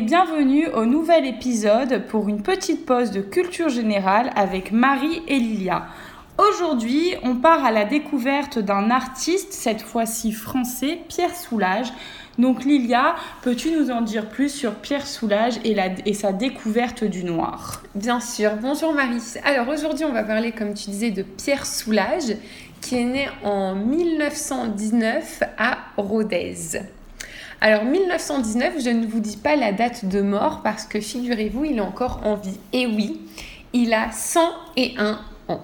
bienvenue au nouvel épisode pour une petite pause de culture générale avec Marie et Lilia. Aujourd'hui, on part à la découverte d'un artiste, cette fois-ci français, Pierre Soulages. Donc Lilia, peux-tu nous en dire plus sur Pierre Soulages et, sa découverte du noir? Bien sûr. Bonjour Marie. Alors aujourd'hui, on va parler, comme tu disais, de Pierre Soulages, qui est né en 1919 à Rodez. Alors 1919, je ne vous dis pas la date de mort parce que figurez-vous, il est encore en vie. Et oui, il a 101 ans.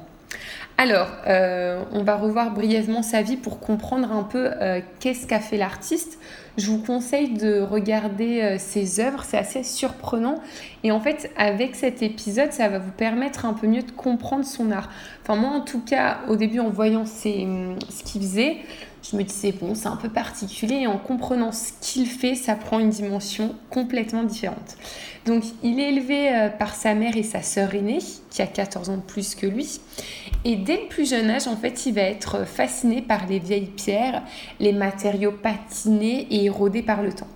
Alors, euh, on va revoir brièvement sa vie pour comprendre un peu euh, qu'est-ce qu'a fait l'artiste. Je vous conseille de regarder euh, ses œuvres, c'est assez surprenant. Et en fait, avec cet épisode, ça va vous permettre un peu mieux de comprendre son art. Enfin, moi, en tout cas, au début, en voyant ce qu'il faisait, je me disais, bon, c'est un peu particulier. Et en comprenant ce qu'il fait, ça prend une dimension complètement différente. Donc, il est élevé euh, par sa mère et sa sœur aînée, qui a 14 ans de plus que lui. Et dès le plus jeune âge, en fait, il va être fasciné par les vieilles pierres, les matériaux patinés et érodés par le temps.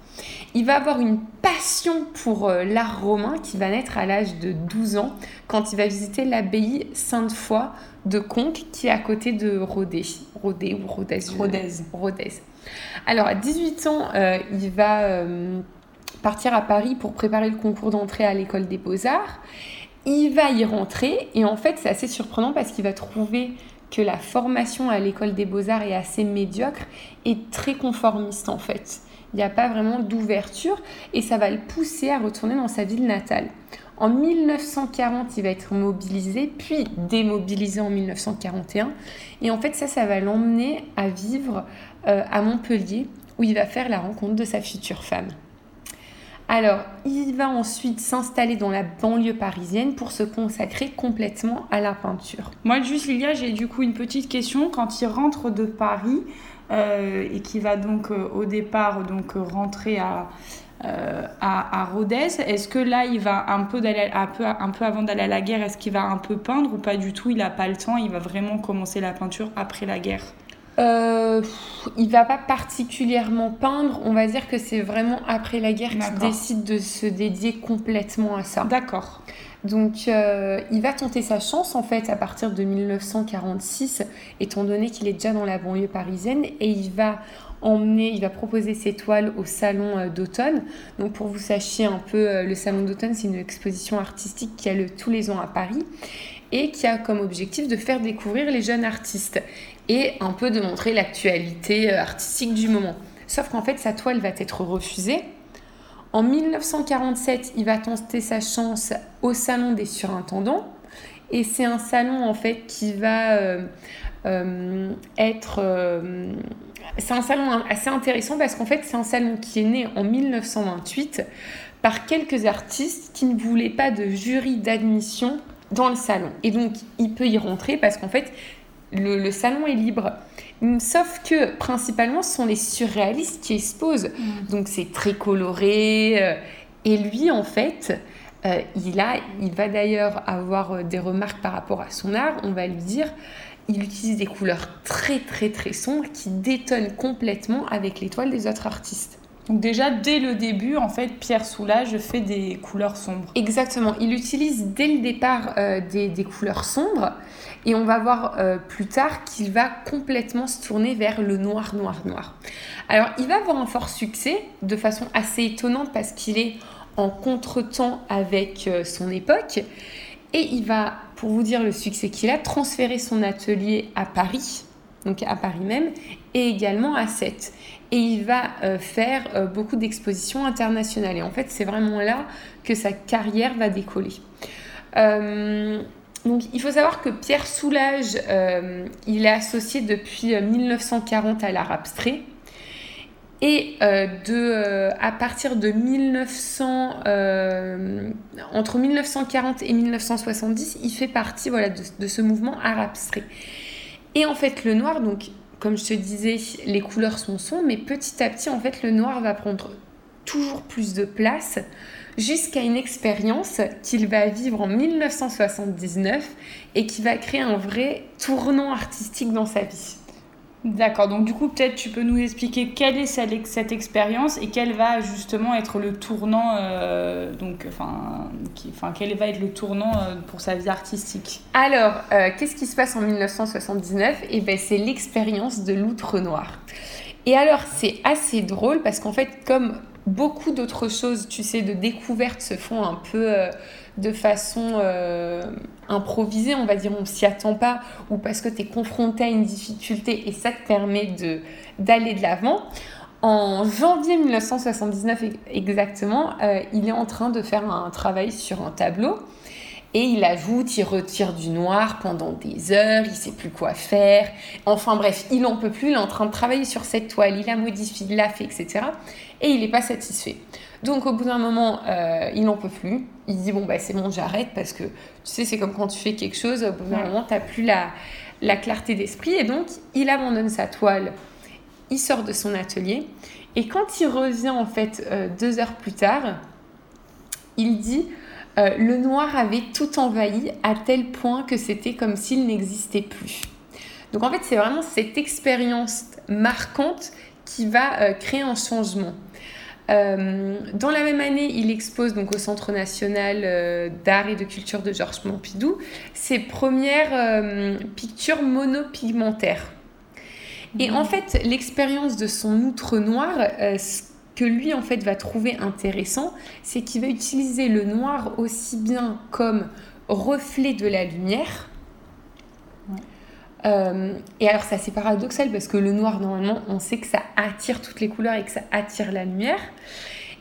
Il va avoir une passion pour euh, l'art romain qui va naître à l'âge de 12 ans quand il va visiter l'abbaye Sainte-Foy de Conques qui est à côté de Rodez. Rodez ou Rodez Rodez. Rodez. Alors à 18 ans, euh, il va euh, partir à Paris pour préparer le concours d'entrée à l'école des beaux-arts. Il va y rentrer et en fait c'est assez surprenant parce qu'il va trouver que la formation à l'école des beaux-arts est assez médiocre et très conformiste en fait. Il n'y a pas vraiment d'ouverture et ça va le pousser à retourner dans sa ville natale. En 1940, il va être mobilisé, puis démobilisé en 1941. Et en fait, ça, ça va l'emmener à vivre euh, à Montpellier, où il va faire la rencontre de sa future femme. Alors, il va ensuite s'installer dans la banlieue parisienne pour se consacrer complètement à la peinture. Moi, juste, Lilia, j'ai du coup une petite question. Quand il rentre de Paris, et qui va donc euh, au départ donc rentrer à, euh, à, Rodez. Est-ce que là, il va un peu, un peu, un peu avant d'aller à la guerre, est-ce qu'il va un peu peindre ou pas du tout? Il n'a pas le temps, il va vraiment commencer la peinture après la guerre euh, il va pas particulièrement peindre, on va dire que c'est vraiment après la guerre qu'il décide de se dédier complètement à ça. D'accord. Donc euh, il va tenter sa chance en fait à partir de 1946, étant donné qu'il est déjà dans la banlieue parisienne, et il va emmener, il va proposer ses toiles au salon euh, d'automne. Donc pour vous sachiez un peu, euh, le salon d'automne c'est une exposition artistique qui a lieu tous les ans à Paris et qui a comme objectif de faire découvrir les jeunes artistes et un peu de montrer l'actualité artistique du moment. Sauf qu'en fait sa toile va être refusée en 1947, il va tenter sa chance au Salon des surintendants. Et c'est un salon en fait qui va euh, euh, être... Euh, c'est un salon assez intéressant parce qu'en fait c'est un salon qui est né en 1928 par quelques artistes qui ne voulaient pas de jury d'admission dans le salon. Et donc il peut y rentrer parce qu'en fait le, salon est libre. Sauf que principalement, ce sont les surréalistes qui exposent. Mm. Donc c'est très coloré. Euh, et lui, en fait, euh, il, a, il va d'ailleurs avoir euh, des remarques par rapport à son art. On va lui dire, il utilise des couleurs très très très sombres qui détonnent complètement avec l'étoile des autres artistes. Donc déjà, dès le début, en fait, Pierre Soulages fait des couleurs sombres. Exactement. Il utilise dès le départ des, des, couleurs sombres. Et on va voir euh, plus tard qu'il va complètement se tourner vers le noir, noir, noir. Alors, il va avoir un fort succès de façon assez étonnante parce qu'il est en contretemps avec euh, son époque. Et il va, pour vous dire le succès qu'il a, transférer son atelier à Paris, donc à Paris même, et également à Sète. Et il va euh, faire beaucoup d'expositions internationales. Et en fait, c'est vraiment là que sa carrière va décoller. Donc, il faut savoir que Pierre Soulages, euh, il est associé depuis 1940 euh, à l'art abstrait. Et euh, à partir de 1900, entre 1940 et 1970, il fait partie de, ce mouvement art abstrait. Et en fait, le noir, donc, comme je te disais, les couleurs sont sombres, mais petit à petit, en fait, le noir va prendre toujours plus de place jusqu'à une expérience qu'il va vivre en 1979 et qui va créer un vrai tournant artistique dans sa vie. D'accord, donc du coup, peut-être tu peux nous expliquer quelle est cette, expérience et quel va justement être le tournant, euh, donc, enfin, enfin, quel va être le tournant euh, pour sa vie artistique? Alors, euh, qu'est-ce qui se passe en 1979 Eh ben, c'est l'expérience de l'outre-noir. Et alors, c'est assez drôle parce qu'en fait, comme beaucoup d'autres choses, tu sais, de découvertes se font un peu de façon euh, improvisée, on va dire, on s'y attend pas, ou parce que tu es confronté à une difficulté et ça te permet d'aller de l'avant. En janvier 1979 exactement, euh, il est en train de faire un travail sur un tableau. Et il ajoute, il retire du noir pendant des heures, il sait plus quoi faire. Enfin bref, il en peut plus, il est en train de travailler sur cette toile, il la modifie, il la fait, etc. Et il n'est pas satisfait. Donc au bout d'un moment, euh, il n'en peut plus. Il dit bon bah c'est bon, j'arrête parce que tu sais c'est comme quand tu fais quelque chose, au bout d'un moment tu n'as plus la, la clarté d'esprit et donc il abandonne sa toile. Il sort de son atelier et quand il revient en fait euh, deux heures plus tard, il dit euh, le noir avait tout envahi à tel point que c'était comme s'il n'existait plus. Donc en fait c'est vraiment cette expérience marquante qui va créer un changement. Euh, dans la même année, il expose donc au Centre national euh, d'art et de culture de Georges Pompidou ses premières euh, pictures monopigmentaires. Et en fait, l'expérience de son outre noir, ce que lui en fait va trouver intéressant, c'est qu'il va utiliser le noir aussi bien comme reflet de la lumière, euh, et alors, c'est assez paradoxal parce que le noir, normalement, on sait que ça attire toutes les couleurs et que ça attire la lumière.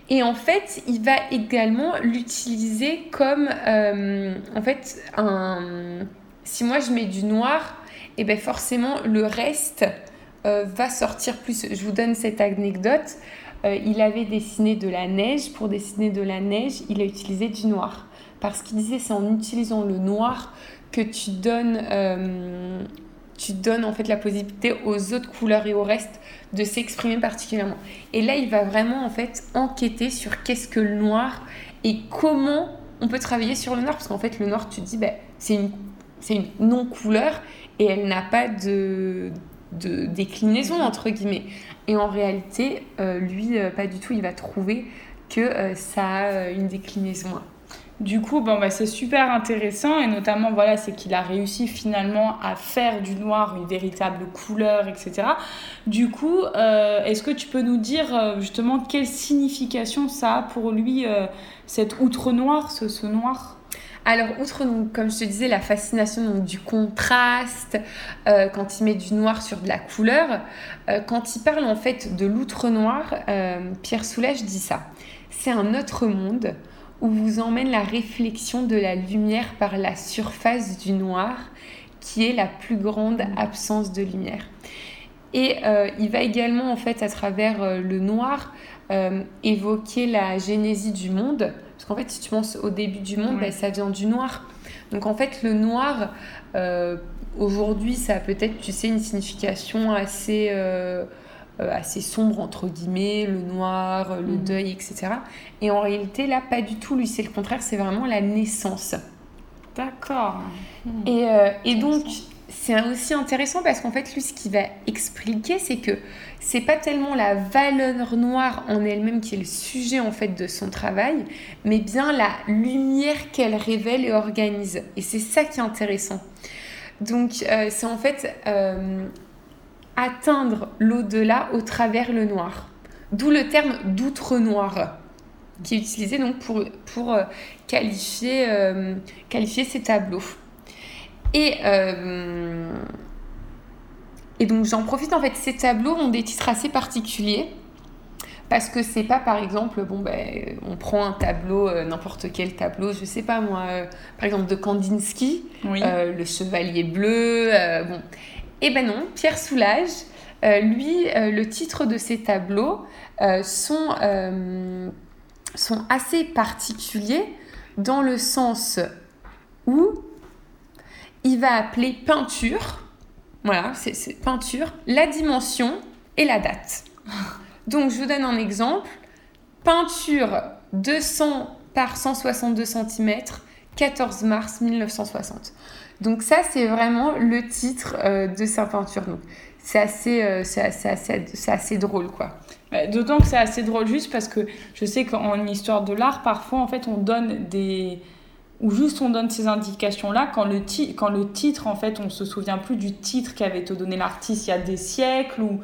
Et en fait, il va également l'utiliser comme, euh, en fait, un... si moi je mets du noir, et eh bien forcément le reste euh, va sortir plus. Je vous donne cette anecdote. Il avait dessiné de la neige. Pour dessiner de la neige, il a utilisé du noir. Parce qu'il disait c'est en utilisant le noir que tu donnes tu donnes en fait la possibilité aux autres couleurs et au reste de s'exprimer particulièrement. Et là, il va vraiment en fait enquêter sur qu'est-ce que le noir et comment on peut travailler sur le noir parce qu'en fait le noir tu te dis bah, c'est une c'est une non couleur et elle n'a pas de, de déclinaison entre guillemets. Et en réalité, euh, lui, euh, pas du tout, il va trouver que euh, ça a une déclinaison. Du coup, bon, bah, c'est super intéressant et notamment, voilà, c'est qu'il a réussi finalement à faire du noir une véritable couleur, etc. Du coup, est-ce que tu peux nous dire justement quelle signification ça a pour lui, cette outre noir, ce, ce noir? Alors, outre, comme je te disais, la fascination du contraste, quand il met du noir sur de la couleur, quand il parle en fait de l'outre noir, Pierre Soulages dit ça. C'est un autre monde où vous emmène la réflexion de la lumière par la surface du noir, qui est la plus grande absence de lumière. Et euh, il va également, en fait, à travers euh, le noir, euh, évoquer la génésie du monde. Qu'en fait, si tu penses au début du monde, ben, ça vient du noir. Donc, en fait, le noir, aujourd'hui, ça a peut-être, tu sais, une signification assez euh, assez sombre, entre guillemets, le noir, le mm. deuil, etc. Et en réalité, là, pas du tout. Lui, c'est le contraire, c'est vraiment la naissance. D'accord. Et, euh, et donc, c'est aussi intéressant parce qu'en fait, lui, ce qu'il va expliquer, c'est que c'est pas tellement la valeur noire en elle-même qui est le sujet en fait de son travail, mais bien la lumière qu'elle révèle et organise. Et c'est ça qui est intéressant. Donc, euh, c'est en fait atteindre l'au-delà au travers le noir. D'où le terme d'outre-noir qui est utilisé donc pour, pour euh, qualifier, euh, qualifier tableaux. Et, euh, et donc j'en profite en fait, ces tableaux ont des titres assez particuliers. Parce que c'est pas par exemple, bon ben, on prend un tableau, n'importe quel tableau, je sais pas moi, par exemple de Kandinsky, le chevalier bleu, bon. Eh ben non, Pierre Soulages, euh, lui, euh, le titre de ses tableaux euh, sont, sont assez particuliers dans le sens où il va appeler peinture, voilà, c'est peinture, la dimension et la date. Donc je vous donne un exemple. Peinture 200 par 162 cm, 14 mars 1960. Donc ça, c'est vraiment le titre de sa peinture. Donc c'est assez, c'est assez, assez, assez, drôle, quoi. D'autant que c'est assez drôle juste parce que je sais qu'en histoire de l'art, parfois, en fait, on donne des ou juste on donne ces indications-là quand le, quand le titre, en fait, on se souvient plus du titre qu'avait donné l'artiste il y a des siècles, ou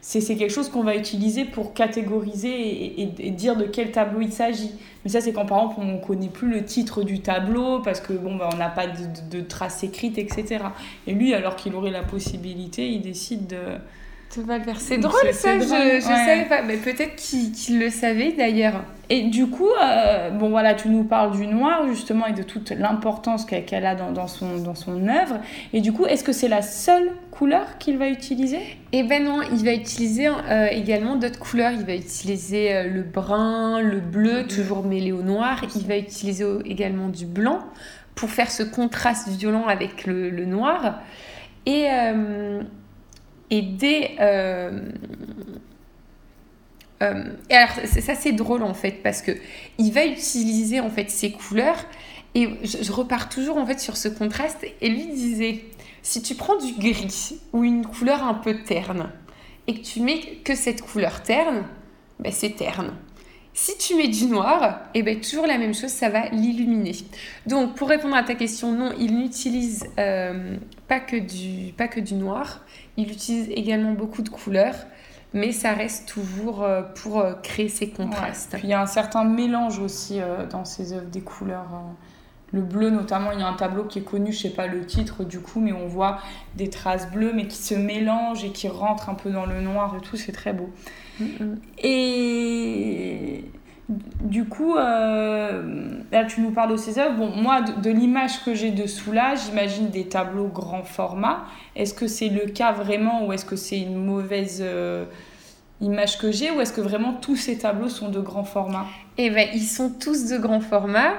c'est quelque chose qu'on va utiliser pour catégoriser et, dire de quel tableau il s'agit. Mais ça, c'est quand, par exemple, on connaît plus le titre du tableau, parce que, bon, bah, on n'a pas de, de, de traces écrites, etc. Et lui, alors qu'il aurait la possibilité, il décide de c'est drôle ça, je, je savais pas. Mais peut-être qu'il le savait d'ailleurs. Et du coup, euh, bon voilà, tu nous parles du noir justement et de toute l'importance qu'elle a dans, dans, son, dans son œuvre. Et du coup, est-ce que c'est la seule couleur qu'il va utiliser? Eh ben non, il va utiliser euh, également d'autres couleurs. Il va utiliser euh, le brun, le bleu, toujours mêlé au noir. Il va utiliser également du blanc pour faire ce contraste violent avec le, le noir. Et, et dès. Euh, euh, et alors, ça, c'est drôle en fait, parce que il va utiliser en fait ces couleurs. Et je, repars toujours en fait sur ce contraste. Et lui disait si tu prends du gris ou une couleur un peu terne et que tu mets que cette couleur terne, ben c'est terne. Si tu mets du noir, et eh ben toujours la même chose, ça va l'illuminer. Donc pour répondre à ta question, non, il n'utilise euh, pas, que du, pas que du noir, il utilise également beaucoup de couleurs, mais ça reste toujours euh, pour euh, créer ces contrastes. Puis il y a un certain mélange aussi dans ses œuvres des couleurs. Le bleu notamment, il y a un tableau qui est connu, je sais pas le titre du coup, mais on voit des traces bleues, mais qui se mélangent et qui rentrent un peu dans le noir et tout, c'est très beau. Et du coup, euh, là tu nous parles de ces œuvres. Bon, moi, de, l'image que j'ai de là j'imagine des tableaux grand format. Est-ce que c'est le cas vraiment ou est-ce que c'est une mauvaise euh, image que j'ai ou est-ce que vraiment tous ces tableaux sont de grand format? Eh bien, ils sont tous de grand format.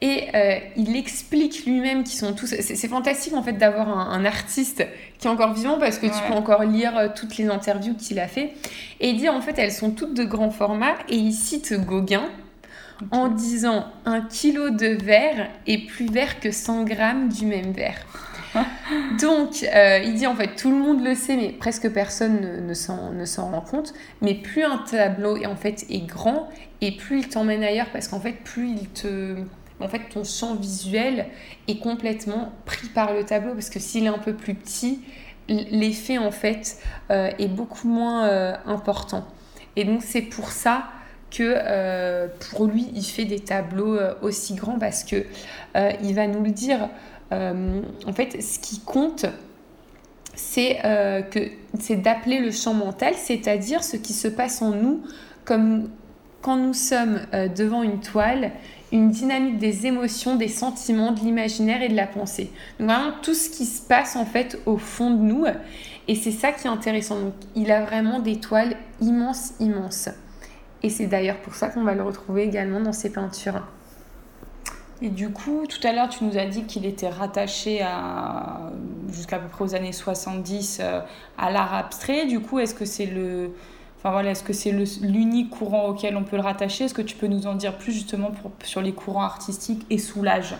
Et euh, il explique lui-même qu'ils sont tous. C'est fantastique en fait d'avoir un, artiste qui est encore vivant parce que tu peux encore lire euh, toutes les interviews qu'il a fait. Et il dit en fait elles sont toutes de grand format et il cite Gauguin en disant un kilo de verre est plus vert que 100 grammes du même verre. Donc, euh, il dit en fait, tout le monde le sait, mais presque personne ne, ne s'en rend compte. Mais plus un tableau est, en fait, est grand, et plus il t'emmène ailleurs, parce qu'en fait, plus il te, en fait, ton champ visuel est complètement pris par le tableau parce que s'il est un peu plus petit, l'effet en fait euh, est beaucoup moins euh, important. Et donc c'est pour ça que euh, pour lui, il fait des tableaux aussi grands parce que il va nous le dire. en fait, ce qui compte, c'est que c'est d'appeler le champ mental, c'est-à-dire ce qui se passe en nous, comme quand nous sommes devant une toile une dynamique des émotions, des sentiments, de l'imaginaire et de la pensée. Donc vraiment tout ce qui se passe en fait au fond de nous. Et c'est ça qui est intéressant. Donc il a vraiment des toiles immenses, immenses. Et c'est d'ailleurs pour ça qu'on va le retrouver également dans ses peintures. Et du coup, tout à l'heure, tu nous as dit qu'il était rattaché à jusqu'à peu près aux années 70 euh, à l'art abstrait. Du coup, est-ce que c'est le Enfin voilà, est-ce que c'est l'unique courant auquel on peut le rattacher? Est-ce que tu peux nous en dire plus justement sur les courants artistiques et Soulage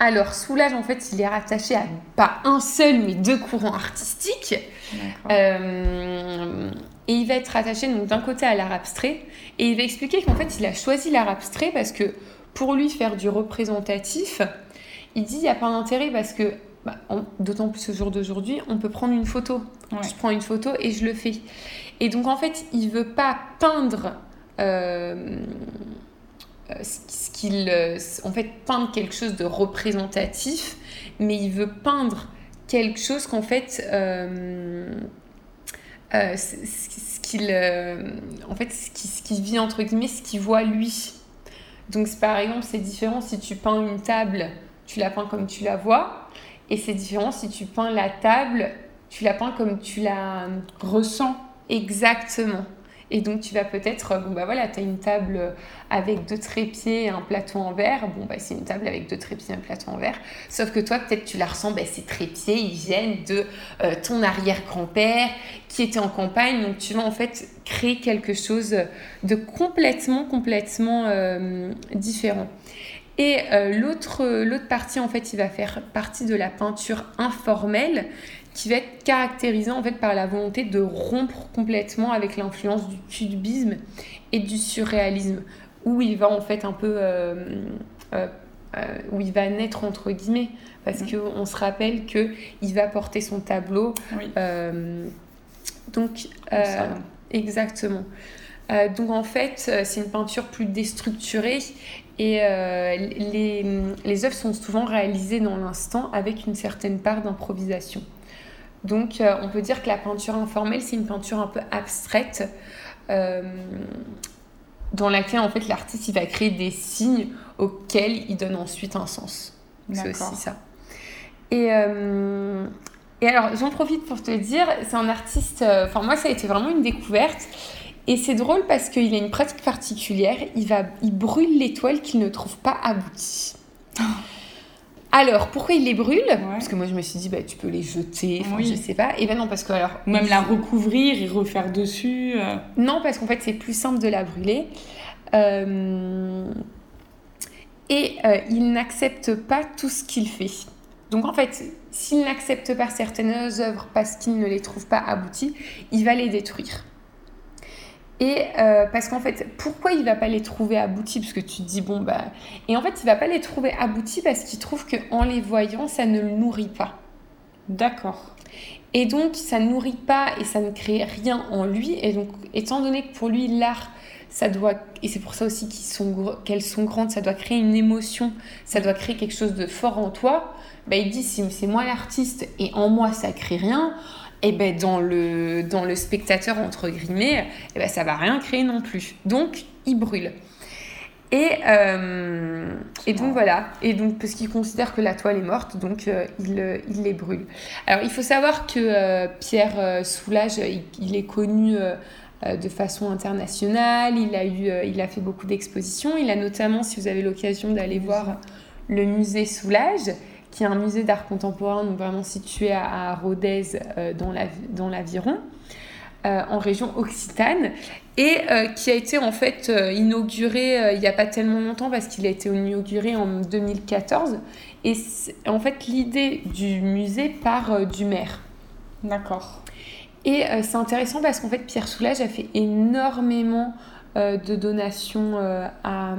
alors, Soulage, en fait, il est rattaché à pas un seul, mais deux courants artistiques. Euh, et il va être rattaché donc d'un côté à l'art abstrait. Et il va expliquer qu'en fait, il a choisi l'art abstrait parce que pour lui, faire du représentatif, il dit il n'y a pas d'intérêt parce que, bah, d'autant plus au jour d'aujourd'hui, on peut prendre une photo. Je prends une photo et je le fais. Et donc en fait, il veut pas peindre euh, ce qu'il, euh, en fait, peindre quelque chose de représentatif, mais il veut peindre quelque chose qu'en fait, euh, ce qu'il, en fait, ce qui, ce vit entre guillemets, ce qu'il voit lui. Donc par exemple, c'est différent si tu peins une table, tu la peins comme tu la vois, et c'est différent si tu peins la table, tu la peins comme tu la ressens. Exactement. Et donc, tu vas peut-être, bon, bah voilà, tu as une table avec deux trépieds et un plateau en verre. Bon, bah, c'est une table avec deux trépieds et un plateau en verre. Sauf que toi, peut-être, tu la ressens, bah, ces trépieds, ils viennent de euh, ton arrière-grand-père qui était en campagne. Donc, tu vas en fait créer quelque chose de complètement, complètement euh, différent. Et euh, l'autre, l'autre partie, en fait, il va faire partie de la peinture informelle qui va être caractérisée en fait par la volonté de rompre complètement avec l'influence du cubisme et du surréalisme, où il va en fait un peu euh, euh, où il va naître entre guillemets, parce mhm. qu'on se rappelle que il va porter son tableau. donc exactement. donc en fait, c'est une peinture plus déstructurée et les, les œuvres sont souvent réalisées dans l'instant avec une certaine part d'improvisation. Donc euh, on peut dire que la peinture informelle, c'est une peinture un peu abstraite euh, dans laquelle en fait l'artiste il va créer des signes auxquels il donne ensuite un sens. C'est aussi ça. Et, euh, et alors j'en profite pour te dire, c'est un artiste, enfin moi ça a été vraiment une découverte. Et c'est drôle parce qu'il a une pratique particulière, il, va, il brûle l'étoile qu'il ne trouve pas aboutie. Alors, pourquoi il les brûle Parce que moi, je me suis dit, bah, tu peux les jeter, je je sais pas. Et ben non, parce que alors. Même la recouvrir et refaire dessus. Euh. Non, parce qu'en fait, c'est plus simple de la brûler. Euh, et euh, il n'accepte pas tout ce qu'il fait. Donc, en fait, s'il n'accepte pas certaines œuvres parce qu'il ne les trouve pas abouties, il va les détruire. Et euh, parce qu'en fait, pourquoi il va pas les trouver aboutis? Parce que tu te dis, bon, bah. Et en fait, il va pas les trouver aboutis parce qu'il trouve qu'en les voyant, ça ne le nourrit pas. D'accord. Et donc, ça ne nourrit pas et ça ne crée rien en lui. Et donc, étant donné que pour lui, l'art, ça doit. Et c'est pour ça aussi qu'elles sont, sont grandes, ça doit créer une émotion, ça doit créer quelque chose de fort en toi. Bah, il dit, si c'est moi l'artiste et en moi, ça crée rien et eh ben dans le, spectateur, entre guillemets, eh ben ça va rien créer non plus. Donc, il brûle. Et, euh, et donc voilà, et donc parce qu'il considère que la toile est morte, donc euh, il, il, les brûle. Alors il faut savoir que euh, Pierre Soulages, il, est connu de façon internationale, il a, eu, il a fait beaucoup d'expositions, il a notamment, si vous avez l'occasion d'aller voir le musée Soulages, qui est un musée d'art contemporain, donc vraiment situé à, Rodez, euh, dans l'aviron. Euh, en région Occitane et euh, qui a été en fait inauguré il n'y a pas tellement longtemps parce qu'il a été inauguré en 2014 et en fait l'idée du musée part du maire. D'accord. Et c'est intéressant parce qu'en fait Pierre Soulages a fait énormément euh, de donations euh, à,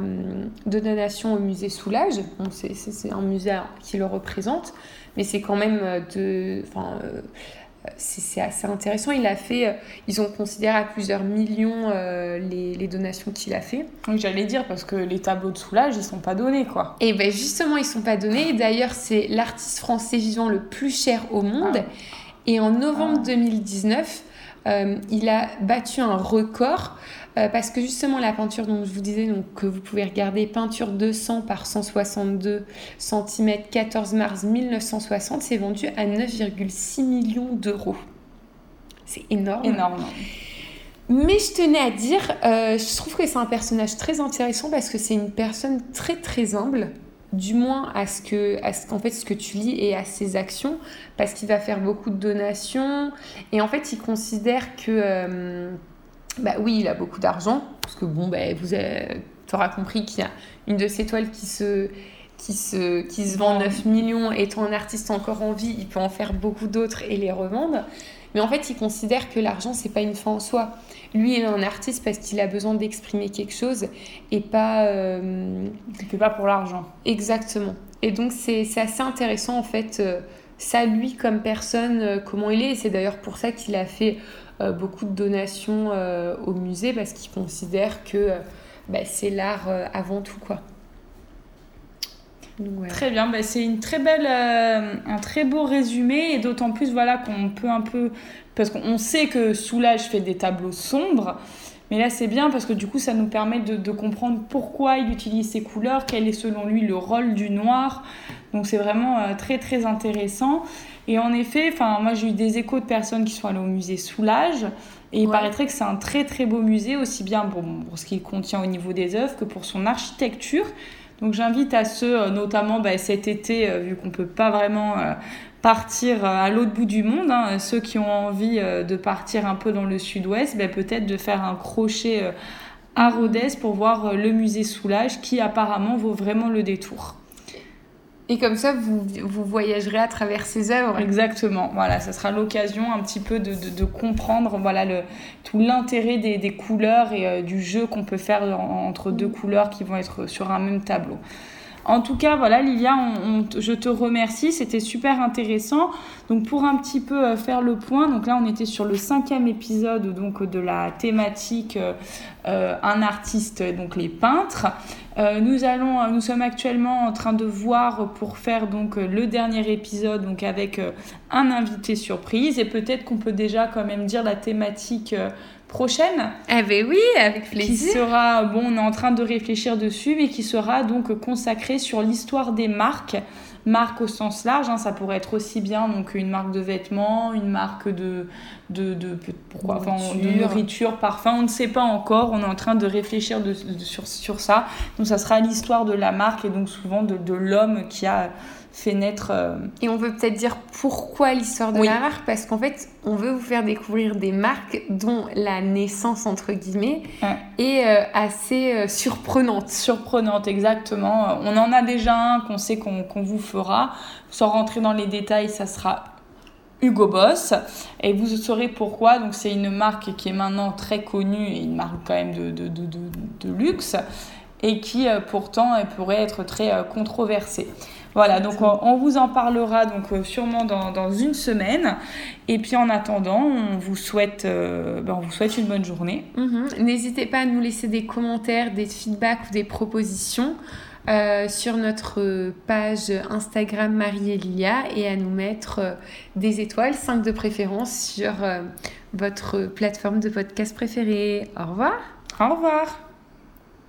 de donations au musée Soulage. c'est un musée qui le représente, mais c'est quand même euh, de. Enfin, c'est assez intéressant. Il a fait, ils ont considéré à plusieurs millions les, les, donations qu'il a fait. J'allais dire parce que les tableaux de soulage, ils sont pas donnés quoi. Et ben justement, ils sont pas donnés. D'ailleurs, c'est l'artiste français vivant le plus cher au monde. Ah. Et en novembre 2019, ah. il a battu un record euh, parce que justement la peinture dont je vous disais donc, que vous pouvez regarder, peinture 200 par 162 cm 14 mars 1960, c'est vendu à 9,6 millions d'euros. C'est énorme. Énorme. Mais je tenais à dire, euh, je trouve que c'est un personnage très intéressant parce que c'est une personne très très humble, du moins à ce que, à ce, fait, ce que tu lis et à ses actions, parce qu'il va faire beaucoup de donations et en fait il considère que euh, bah oui, il a beaucoup d'argent, parce que bon, bah, vous auras compris qu'il y a une de ses toiles qui se, qui se, qui se vend 9 millions, étant un artiste encore en vie, il peut en faire beaucoup d'autres et les revendre. Mais en fait, il considère que l'argent, c'est pas une fin en soi. Lui, il est un artiste parce qu'il a besoin d'exprimer quelque chose et pas. Euh... pas pour l'argent. Exactement. Et donc, c'est assez intéressant, en fait, euh, ça, lui, comme personne, euh, comment il est. Et c'est d'ailleurs pour ça qu'il a fait beaucoup de donations au musée parce qu'ils considèrent que bah, c'est l'art avant tout quoi. Très bien, bah, c'est une très belle, un très beau résumé et d'autant plus voilà qu'on peut un peu parce qu'on sait que Soulage fait des tableaux sombres, mais là c'est bien parce que du coup ça nous permet de, de, comprendre pourquoi il utilise ces couleurs, quel est selon lui le rôle du noir. Donc c'est vraiment très très intéressant. Et en effet, enfin, moi j'ai eu des échos de personnes qui sont allées au musée Soulage. Et il paraîtrait que c'est un très très beau musée, aussi bien pour, ce qu'il contient au niveau des œuvres que pour son architecture. Donc j'invite à ceux, euh, notamment bah, cet été, euh, vu qu'on ne peut pas vraiment euh, partir à l'autre bout du monde, hein, ceux qui ont envie de partir un peu dans le sud-ouest, bah, peut-être de faire un crochet à Rodez pour voir le musée Soulage qui apparemment vaut vraiment le détour. Et comme ça, vous, vous voyagerez à travers ces œuvres. Exactement. Voilà, ça sera l'occasion un petit peu de, de, de comprendre voilà, le, tout l'intérêt des, des, couleurs et euh, du jeu qu'on peut faire en, entre deux couleurs qui vont être sur un même tableau. En tout cas, voilà, Lilia, on, on, je te remercie, c'était super intéressant. Donc, pour un petit peu euh, faire le point, donc là, on était sur le cinquième épisode donc de la thématique euh, un artiste, donc les peintres. Euh, nous allons, nous sommes actuellement en train de voir pour faire donc le dernier épisode, donc avec euh, un invité surprise, et peut-être qu'on peut déjà quand même dire la thématique prochaine. Ah ben oui, avec plaisir. Qui sera, bon, on est en train de réfléchir dessus, mais qui sera donc consacrée sur l'histoire des marques. Marque au sens large, hein, ça pourrait être aussi bien donc une marque de vêtements, une marque de, de, de, pourquoi, enfin, de nourriture, parfum, on ne sait pas encore, on est en train de réfléchir de, de, sur, sur ça. Donc ça sera l'histoire de la marque et donc souvent de, de l'homme qui a fait naître. Euh... Et on veut peut-être dire pourquoi l'histoire de oui. la marque, parce qu'en fait, on veut vous faire découvrir des marques dont la naissance, entre guillemets, ouais. est euh, assez euh, surprenante. Surprenante, exactement. On en a déjà un qu'on sait qu'on qu vous fera. Sans rentrer dans les détails, ça sera Hugo Boss. Et vous saurez pourquoi. Donc, c'est une marque qui est maintenant très connue et une marque quand même de, de, de, de, de luxe et qui pourtant pourrait être très controversée. Voilà, donc on, on, vous en parlera donc euh, sûrement dans, dans, une semaine. Et puis en attendant, on vous souhaite, euh, ben on vous souhaite une bonne journée. -hmm. N'hésitez pas à nous laisser des commentaires, des feedbacks ou des propositions. Euh, sur notre page Instagram Marie et Lilia et à nous mettre euh, des étoiles, 5 de préférence, sur euh, votre plateforme de podcast préférée. Au revoir. Au revoir.